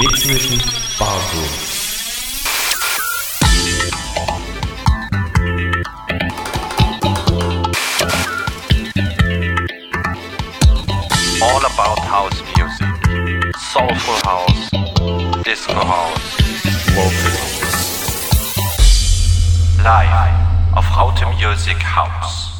Вечности Павлу. all about house music. Soulful house, disco house, vocal house. Live of Raute Music House.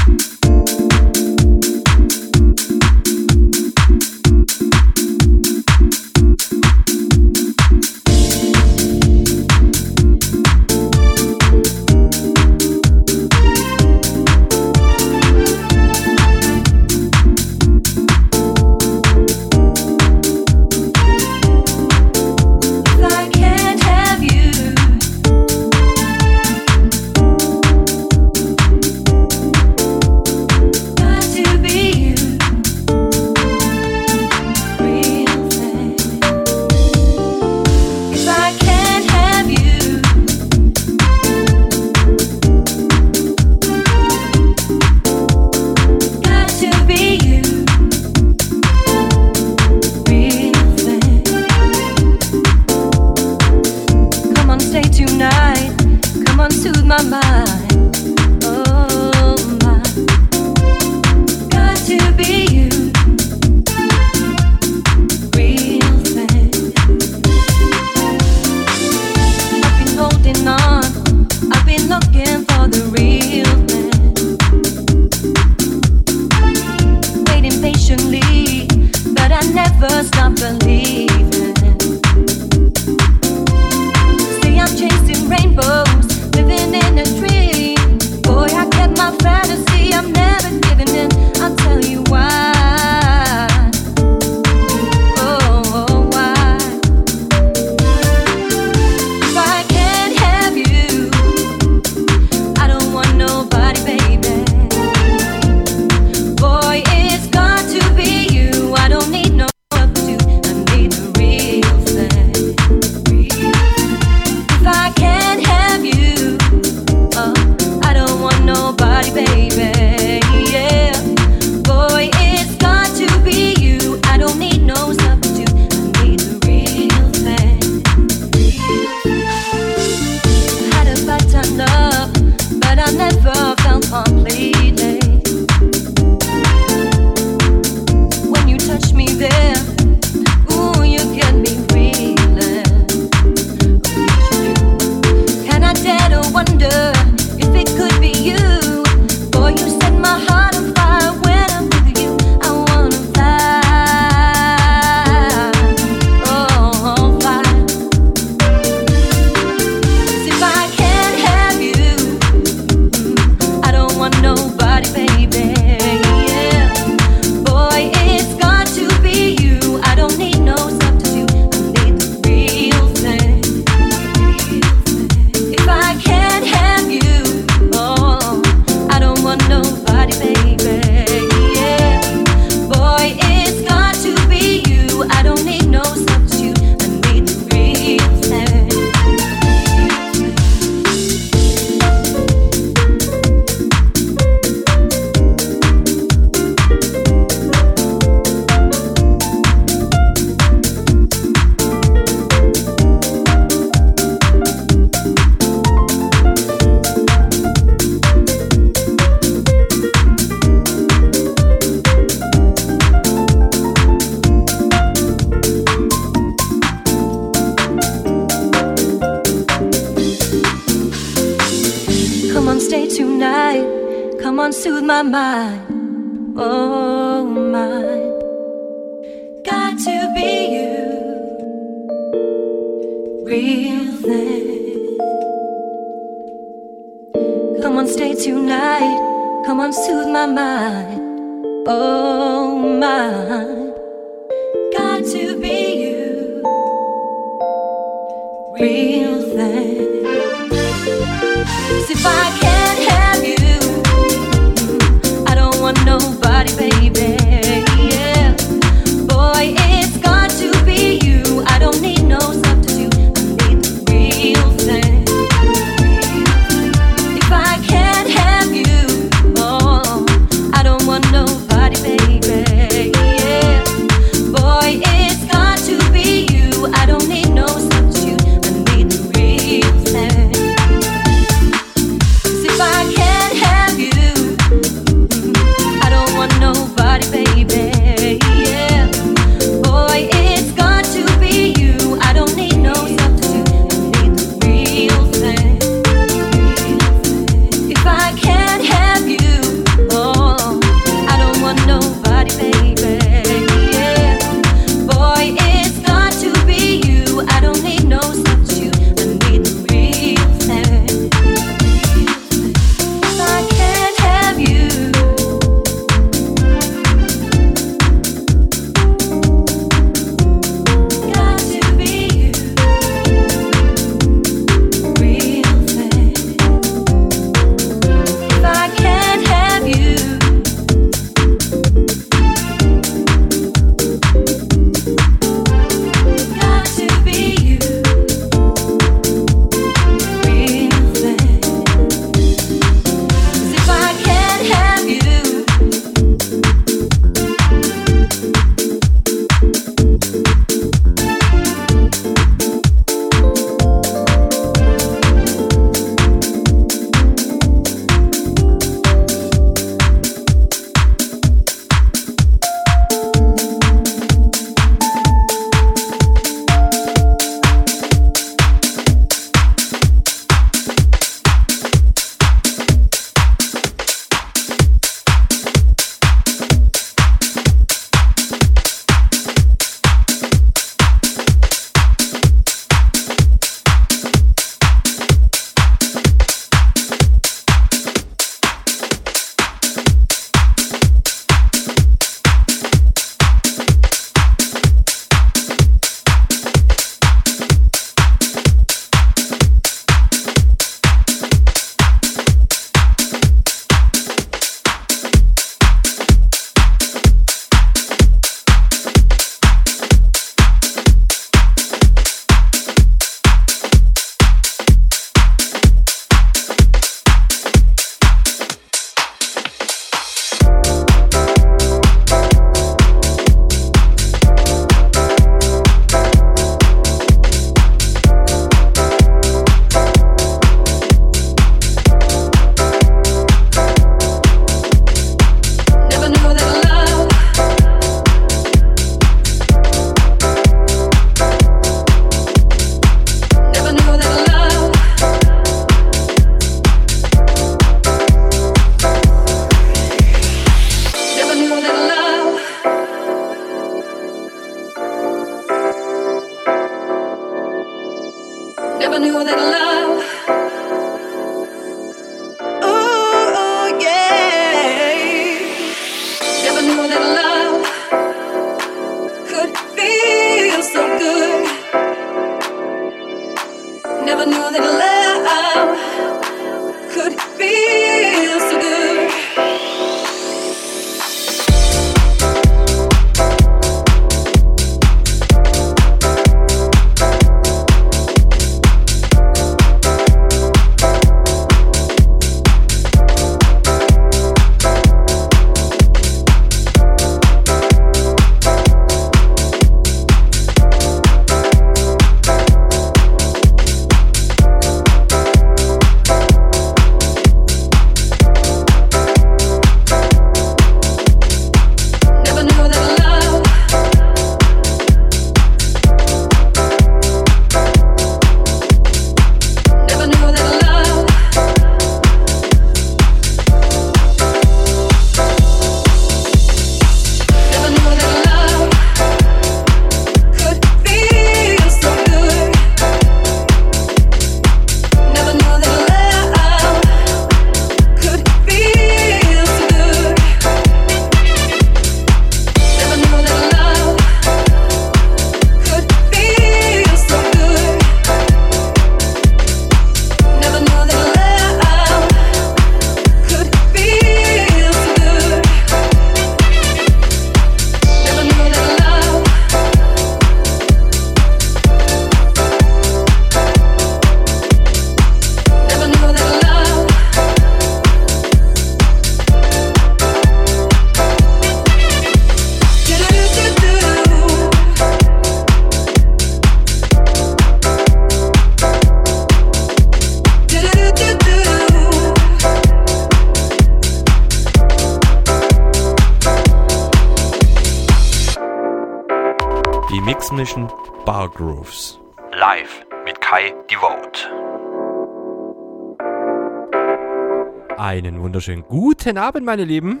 Wunderschönen guten Abend, meine Lieben.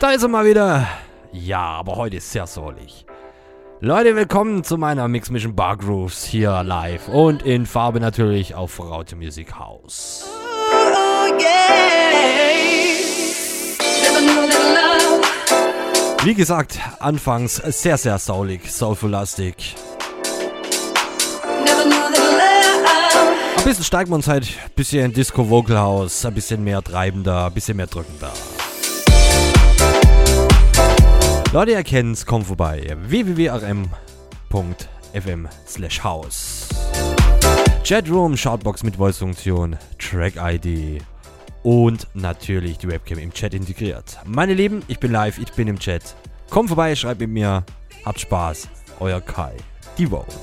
Da ist er mal wieder. Ja, aber heute ist sehr solig. Leute, willkommen zu meiner Mix Mission Bar Grooves hier live und in Farbe natürlich auf Raute Music House. Wie gesagt, anfangs sehr, sehr saulig, soulful-lastig. Bisschen steigt man halt, ein bisschen Disco Vocal House, ein bisschen mehr treibender, ein bisschen mehr drückender. Leute, ihr kennt's, kommt vorbei. www.rm.fm slash house. Chatroom, Shoutbox mit Voice-Funktion, Track-ID und natürlich die Webcam im Chat integriert. Meine Lieben, ich bin live, ich bin im Chat. Kommt vorbei, schreibt mit mir, habt Spaß. Euer Kai, die Vote.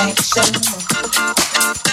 action.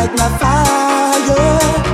Light my fire.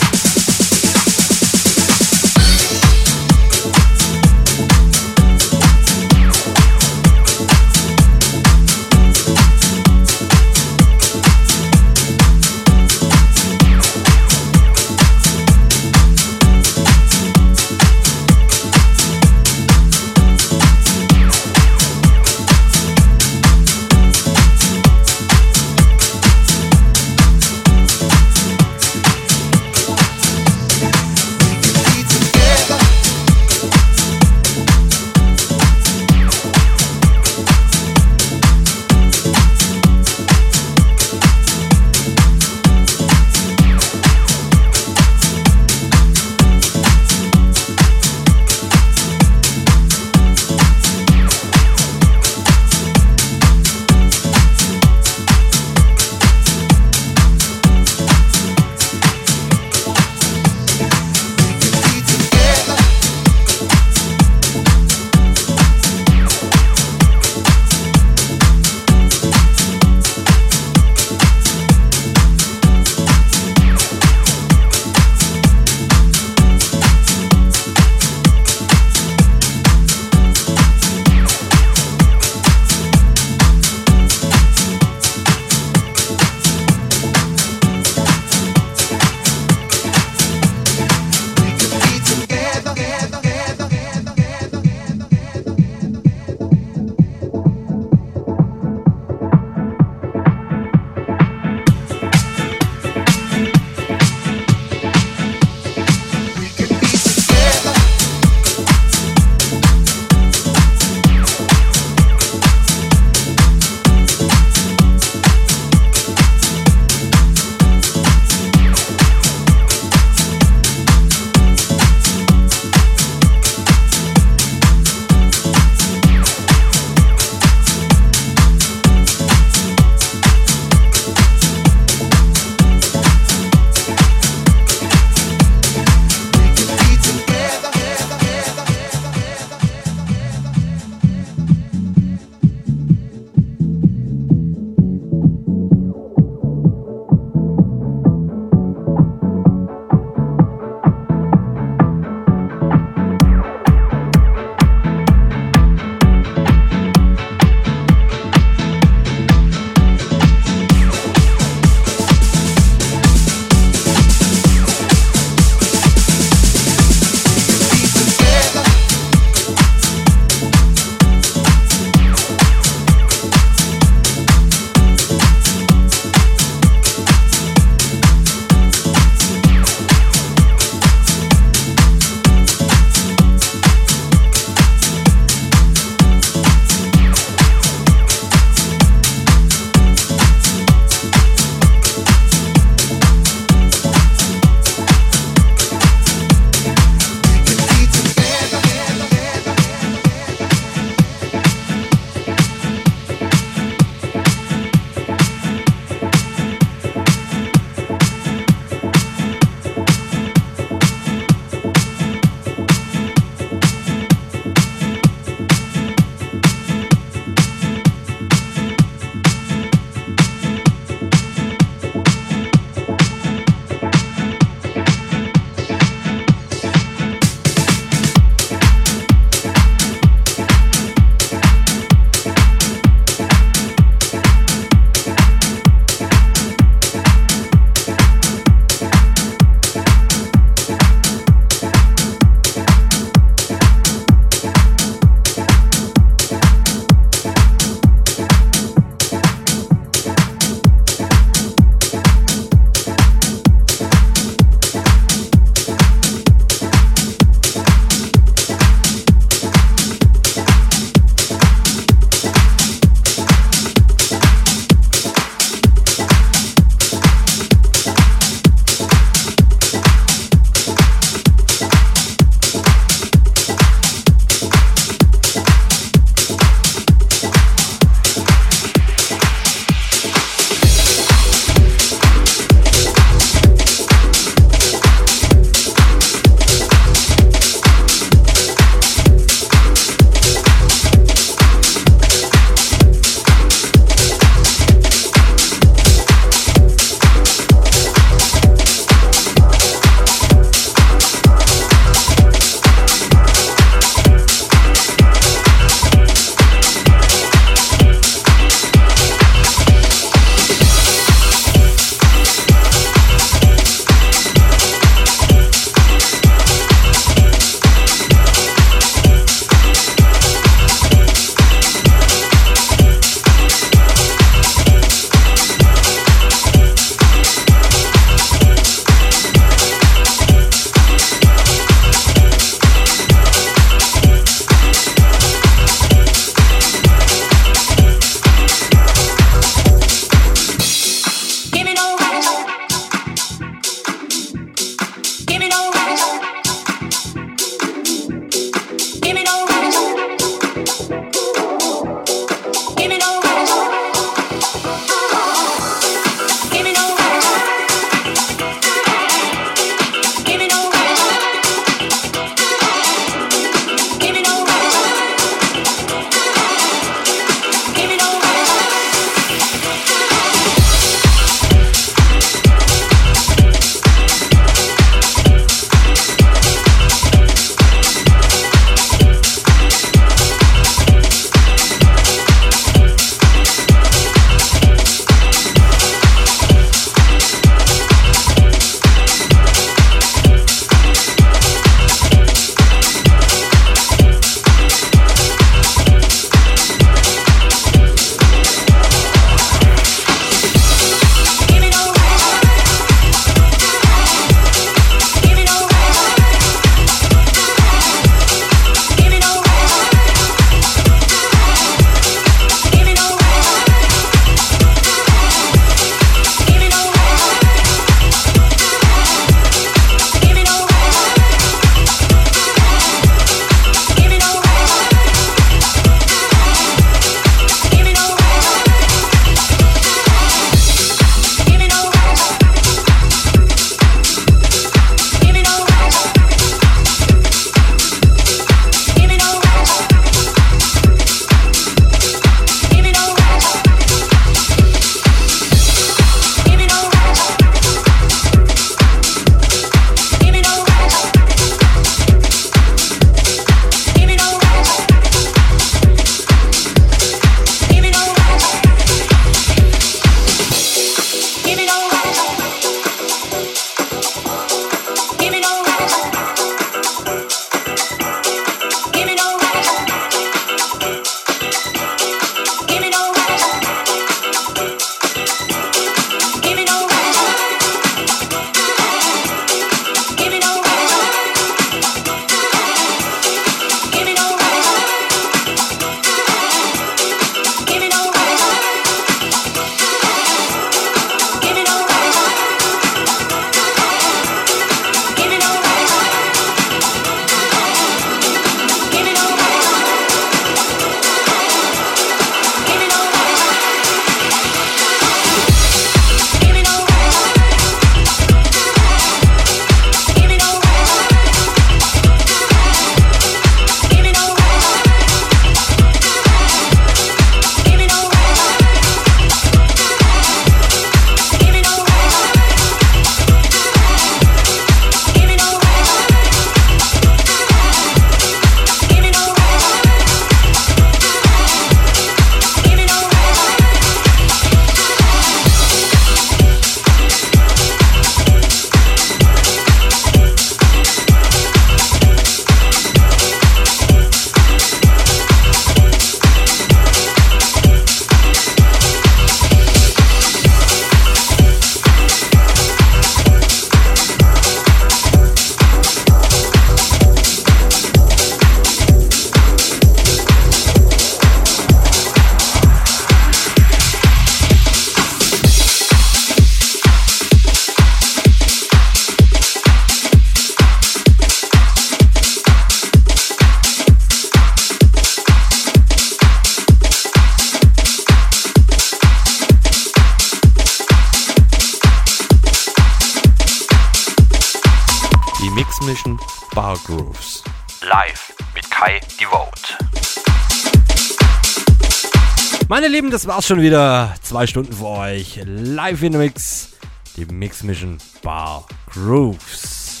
Das war's schon wieder. Zwei Stunden für euch. Live in the Mix. Die Mix Mission Bar Grooves.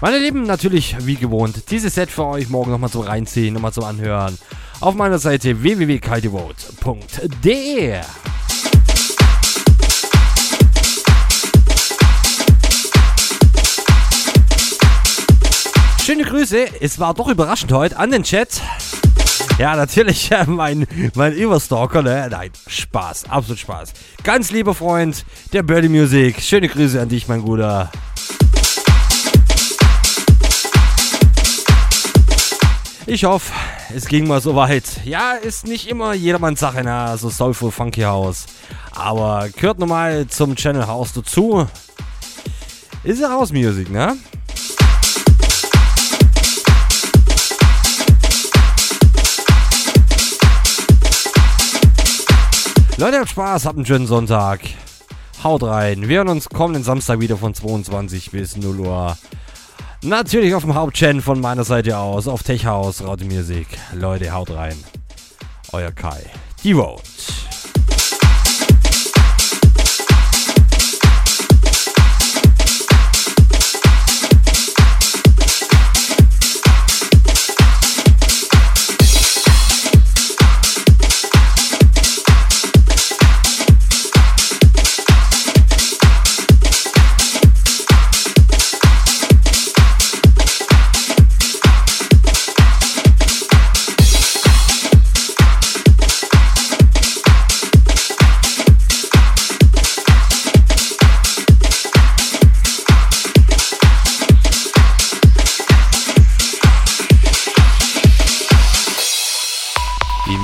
Meine Lieben, natürlich wie gewohnt, dieses Set für euch morgen nochmal zum Reinziehen, nochmal zum Anhören. Auf meiner Seite www.kaidevote.de. Schöne Grüße, es war doch überraschend heute an den Chat. Ja, natürlich, äh, mein, mein Überstalker, ne? Nein, Spaß, absolut Spaß. Ganz lieber Freund der Birdie Music, schöne Grüße an dich, mein Guter. Ich hoffe, es ging mal so weit. Ja, ist nicht immer jedermanns Sache, na, so Soulful Funky House. Aber gehört nochmal zum Channel House dazu. Ist ja House Music, ne? Leute, habt Spaß, habt einen schönen Sonntag. Haut rein. Wir hören uns kommenden Samstag wieder von 22 bis 0 Uhr. Natürlich auf dem Hauptchannel von meiner Seite aus, auf Tech House, Raute Music. Leute, haut rein. Euer Kai. Die Vote.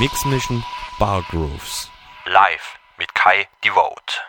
Die Mix Mission Bar Grooves. Live mit Kai Devote.